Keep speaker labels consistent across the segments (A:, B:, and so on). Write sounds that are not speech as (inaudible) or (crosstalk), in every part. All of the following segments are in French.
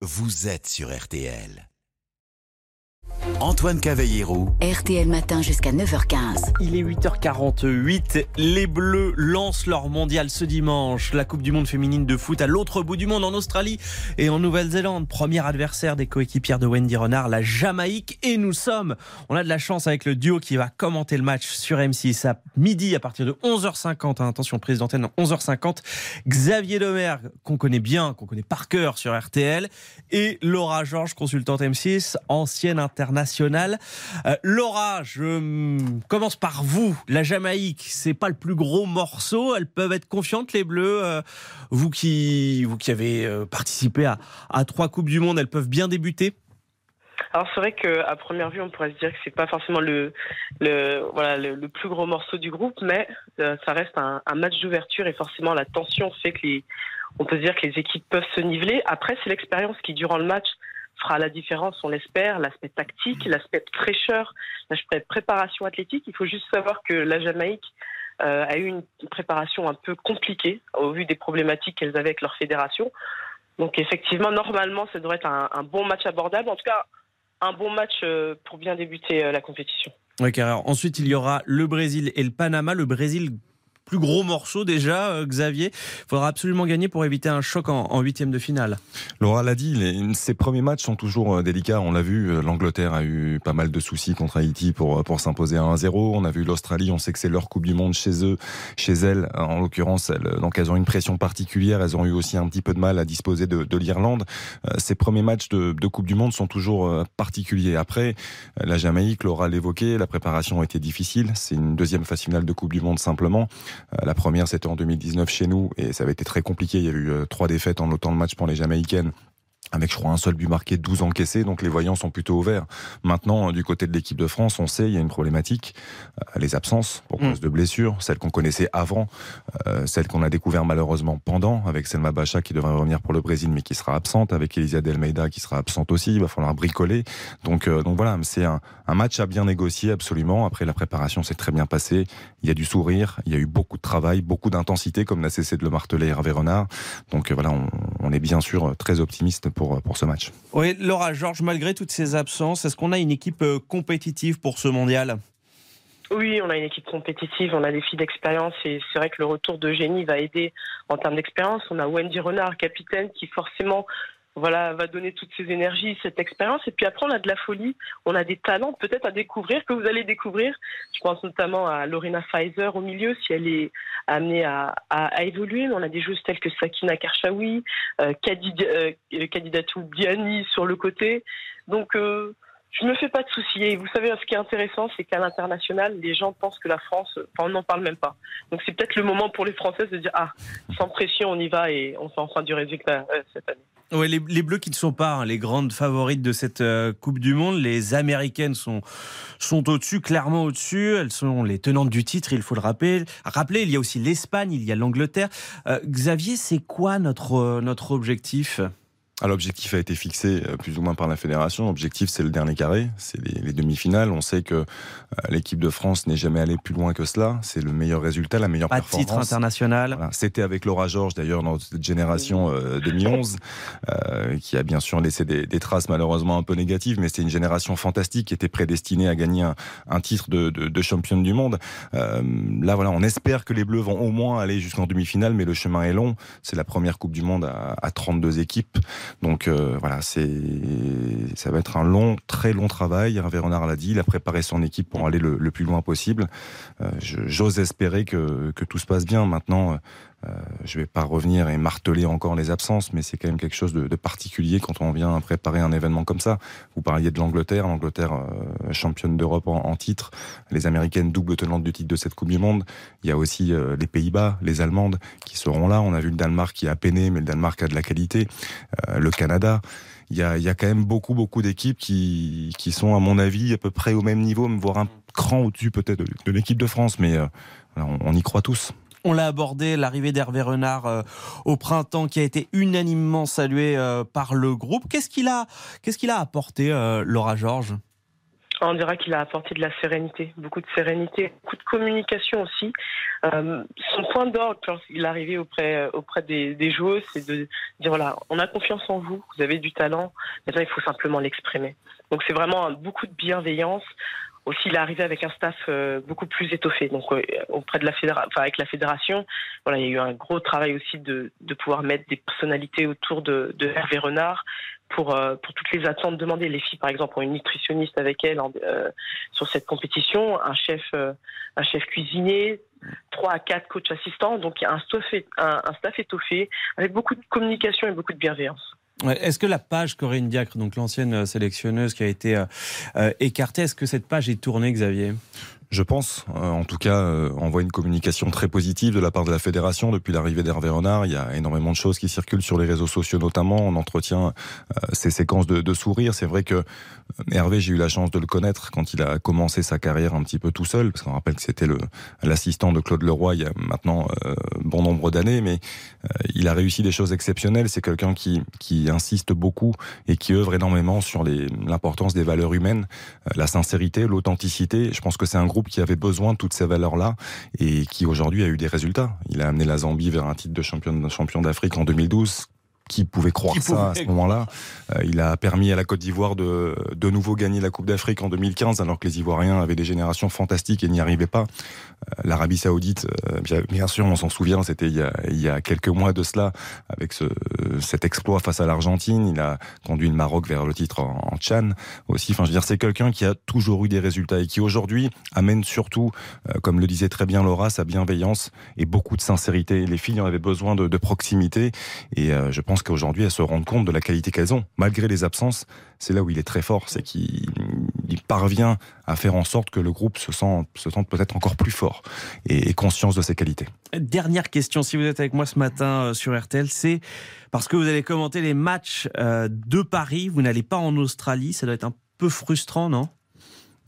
A: vous êtes sur RTL. Antoine Cavallero.
B: RTL Matin jusqu'à 9h15.
C: Il est 8h48. Les Bleus lancent leur mondial ce dimanche. La Coupe du Monde féminine de foot à l'autre bout du monde en Australie et en Nouvelle-Zélande. Premier adversaire des coéquipières de Wendy Renard, la Jamaïque. Et nous sommes, on a de la chance avec le duo qui va commenter le match sur M6 à midi à partir de 11h50. Hein, attention, prise d'antenne 11h50. Xavier Domergue, qu'on connaît bien, qu'on connaît par cœur sur RTL. Et Laura Georges, consultante M6, ancienne internationale euh, Laura, je commence par vous. La Jamaïque, c'est pas le plus gros morceau. Elles peuvent être confiantes, les Bleus. Euh, vous qui, vous qui avez euh, participé à, trois coupes du monde, elles peuvent bien débuter?
D: Alors c'est vrai qu'à première vue, on pourrait se dire que c'est pas forcément le, le voilà le, plus gros morceau du groupe, mais ça reste un, match d'ouverture et forcément la tension fait que on peut se dire que les équipes peuvent se niveler. Après, c'est l'expérience qui durant le match fera la différence, on l'espère, l'aspect tactique, l'aspect fraîcheur, l'aspect préparation athlétique. Il faut juste savoir que la Jamaïque euh, a eu une préparation un peu compliquée au vu des problématiques qu'elles avaient avec leur fédération. Donc effectivement, normalement, ça devrait être un, bon match abordable. En tout cas, un bon match euh, pour bien débuter euh, la compétition.
C: Ensuite, il y aura le Brésil et le Panama. Le Brésil plus gros morceau déjà, euh, Xavier. Il faudra absolument gagner pour éviter un choc en huitième de finale.
E: Laura l'a dit, les, ces premiers matchs sont toujours euh, délicats. On l'a vu, euh, l'Angleterre a eu pas mal de soucis contre Haïti pour, pour s'imposer à 1-0. On a vu l'Australie, on sait que c'est leur Coupe du Monde chez eux, chez elles. En l'occurrence, donc elles ont une pression particulière. Elles ont eu aussi un petit peu de mal à disposer de, de l'Irlande. Ces premiers matchs de, Coupe du Monde sont toujours particuliers. Après, la Jamaïque, Laura l'évoqué, la préparation a été difficile. C'est une deuxième phase finale de Coupe du Monde simplement. Euh, la première, c'était en 2019 chez nous et ça avait été très compliqué. Il y a eu euh, trois défaites en autant de matchs pour les Jamaïcaines avec je crois un seul but marqué, 12 encaissés, donc les voyants sont plutôt ouverts. Maintenant, du côté de l'équipe de France, on sait il y a une problématique, euh, les absences pour cause mm. de blessures, celles qu'on connaissait avant, euh, celles qu'on a découvert malheureusement pendant, avec Selma Bacha qui devrait revenir pour le Brésil mais qui sera absente, avec Elisa Delmeida qui sera absente aussi, il va falloir bricoler. Donc, euh, donc voilà, c'est un, un, match à bien négocier absolument. Après, la préparation s'est très bien passée, il y a du sourire, il y a eu beaucoup de travail, beaucoup d'intensité, comme n'a cessé de le marteler Hervé Renard. Donc voilà, on, on est bien sûr très optimiste pour, pour ce match.
C: Oui, Laura Georges, malgré toutes ces absences, est-ce qu'on a une équipe euh, compétitive pour ce mondial?
D: Oui, on a une équipe compétitive, on a des filles d'expérience et c'est vrai que le retour de Génie va aider en termes d'expérience. On a Wendy Renard, capitaine, qui forcément voilà, va donner toutes ses énergies, cette expérience. Et puis après, on a de la folie, on a des talents peut-être à découvrir, que vous allez découvrir. Je pense notamment à Lorena Pfizer au milieu, si elle est amenée à, évoluer. On a des joueuses telles que Sakina Karchaoui, euh, Kadidatou euh, Biani sur le côté. Donc, euh, je ne me fais pas de soucis. Et vous savez, ce qui est intéressant, c'est qu'à l'international, les gens pensent que la France, enfin, on n'en parle même pas. Donc c'est peut-être le moment pour les Françaises de dire, ah, sans pression, on y va et on fait enfin du résultat euh, cette année.
C: Oui, les, les, Bleus qui ne sont pas hein, les grandes favorites de cette euh, Coupe du Monde, les Américaines sont, sont au-dessus, clairement au-dessus. Elles sont les tenantes du titre, il faut le rappeler. Rappeler, il y a aussi l'Espagne, il y a l'Angleterre. Euh, Xavier, c'est quoi notre, notre objectif?
E: L'objectif a été fixé euh, plus ou moins par la fédération. L'objectif, c'est le dernier carré, c'est les, demi-finales. On sait que euh, l'équipe de France n'est jamais allée plus loin que cela. C'est le meilleur résultat, la meilleure
C: Pas
E: performance.
C: titre international.
E: C'était avec Laura Georges, d'ailleurs, dans cette génération 2011, euh, qui a bien sûr laissé des, des, traces malheureusement un peu négatives, mais c'était une génération fantastique qui était prédestinée à gagner un, un titre de, de, de, championne du monde. Euh, là, voilà, on espère que les Bleus vont au moins aller jusqu'en demi-finale, mais le chemin est long. C'est la première Coupe du Monde à, à 32 équipes. Donc euh, voilà, c'est ça va être un long, très long travail. Hervé Renard l'a dit, il a préparé son équipe pour aller le, plus loin possible. Euh, J'ose espérer que, tout se passe bien. Maintenant, euh, je vais pas revenir et marteler encore les absences, mais c'est quand même quelque chose de, particulier quand on vient préparer un événement comme ça. Vous parliez de l'Angleterre, l'Angleterre championne d'Europe en, titre, les Américaines double tenante du titre de cette Coupe du Monde. Il y a aussi les Pays-Bas, les Allemandes qui seront là. On a vu le Danemark qui a peiné, mais le Danemark a de la qualité. Le Canada il y a, quand même beaucoup, beaucoup d'équipes qui, qui sont, à mon avis, à peu près au même niveau, voire un cran au-dessus peut-être de, l'équipe de France, mais euh, on, y croit tous.
C: On l'a abordé, l'arrivée d'Hervé Renard euh, au printemps qui a été unanimement salué euh, par le groupe. Qu'est-ce qu'il a, a apporté, Laura Georges?
D: On dira qu'il a apporté de la sérénité, beaucoup de sérénité, beaucoup de communication aussi. Euh, son point d'ordre quand il est arrivé auprès, euh, auprès des, des joueuses, c'est de dire voilà, on a confiance en vous, vous avez du talent, maintenant il faut simplement l'exprimer. Donc c'est vraiment beaucoup de bienveillance. Aussi, il est arrivé avec un staff euh, beaucoup plus étoffé. Donc auprès de la fédération, avec la fédération, voilà, il y a eu un gros travail aussi de, de pouvoir mettre des personnalités autour de, Hervé Renard pour, euh, pour toutes les attentes demandées. Les filles, par exemple, ont une nutritionniste avec elles euh, sur cette compétition, un chef, euh, un chef cuisinier, trois à quatre coachs assistants. Donc, un staff, un, un staff étoffé avec beaucoup de communication et beaucoup de bienveillance.
C: Est-ce que la page Corinne Diacre, donc l'ancienne sélectionneuse qui a été écartée, est-ce que cette page est tournée, Xavier?
E: Je pense, euh, en tout cas, euh, on voit une communication très positive de la part de la fédération depuis l'arrivée d'Hervé Renard. Il y a énormément de choses qui circulent sur les réseaux sociaux, notamment. On entretient euh, ces séquences de, de sourires. C'est vrai que Hervé, j'ai eu la chance de le connaître quand il a commencé sa carrière un petit peu tout seul, parce qu'on rappelle que c'était l'assistant de Claude Leroy il y a maintenant bon nombre d'années, mais il a réussi des choses exceptionnelles. C'est quelqu'un qui, qui insiste beaucoup et qui œuvre énormément sur l'importance des valeurs humaines, la sincérité, l'authenticité. Je pense que c'est un groupe qui avait besoin de toutes ces valeurs-là et qui aujourd'hui a eu des résultats. Il a amené la Zambie vers un titre de champion, champion d'Afrique en 2012 qui pouvait croire ça à ce moment-là euh, Il a permis à la Côte d'Ivoire de de nouveau gagner la Coupe d'Afrique en 2015, alors que les Ivoiriens avaient des générations fantastiques et n'y arrivaient pas. Euh, L'Arabie Saoudite, euh, bien, bien, sûr, on s'en souvient, c'était il, il, y a quelques mois de cela, avec ce, cet exploit face à l'Argentine. Il a conduit le Maroc vers le titre en, en Tchad aussi. Enfin, je veux dire, c'est quelqu'un qui a toujours eu des résultats et qui aujourd'hui amène surtout, comme le disait très bien Laura, sa bienveillance et beaucoup de sincérité. Les filles en avaient besoin de, de proximité et je pense qu'aujourd'hui, elles se rendent compte de la qualité qu'elles ont. Malgré les absences, c'est là où il est très fort, c'est qu'il parvient à faire en sorte que le groupe se sente, se sente peut-être encore plus fort et, et, conscience de ses qualités.
C: Dernière question, si vous êtes avec moi ce matin euh, sur RTL, c'est parce que vous allez commenter les matchs euh, de Paris, vous n'allez pas en Australie, ça doit être un peu frustrant, non?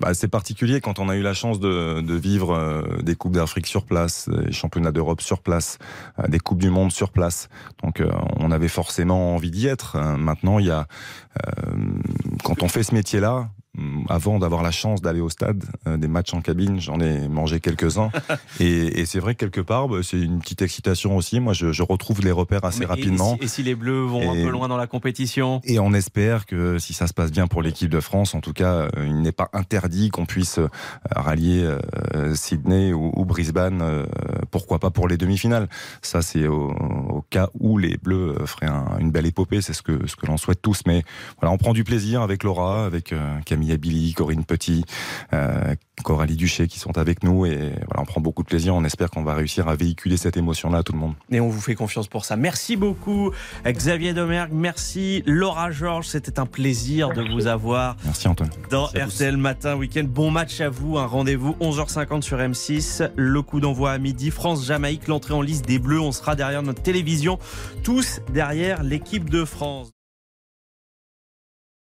E: Bah, c'est particulier quand on a eu la chance de, vivre euh, des Coupes d'Afrique sur place, des championnats d'Europe sur place, euh, des Coupes du Monde sur place. Donc euh, on avait forcément envie d'y être. Maintenant, il y a, quand on fait ce métier-là, avant d'avoir la chance d'aller au stade, euh, des matchs en cabine, j'en ai mangé quelques-uns. (laughs) et, et c'est vrai que quelque part, bah, c'est une petite excitation aussi. Moi, je, je retrouve les repères assez
C: Mais
E: rapidement.
C: Et si, et si, les Bleus vont et, un peu loin dans la compétition?
E: Et on espère que si ça se passe bien pour l'équipe de France, en tout cas, euh, il n'est pas interdit qu'on puisse euh, rallier euh, Sydney ou, ou Brisbane, euh, pourquoi pas pour les demi-finales. Ça, c'est au, au, cas où les Bleus feraient un, une belle épopée. C'est ce que, ce que l'on souhaite tous. Mais voilà, on prend du plaisir avec Laura, avec Camille Camille Billy, Corinne Petit, euh, Coralie Duché qui sont avec nous et voilà, on prend beaucoup de plaisir. On espère qu'on va réussir à véhiculer cette émotion-là à tout le monde.
C: Et on vous fait confiance pour ça. Merci beaucoup Xavier Domergue, merci Laura Georges, c'était un plaisir merci. de vous avoir.
E: Merci Antoine.
C: Dans merci RTL Matin Week-end. Bon match à vous, un rendez-vous 11h50 sur M6. Le coup d'envoi à midi, France-Jamaïque, l'entrée en liste des Bleus. On sera derrière notre télévision, tous derrière l'équipe de France.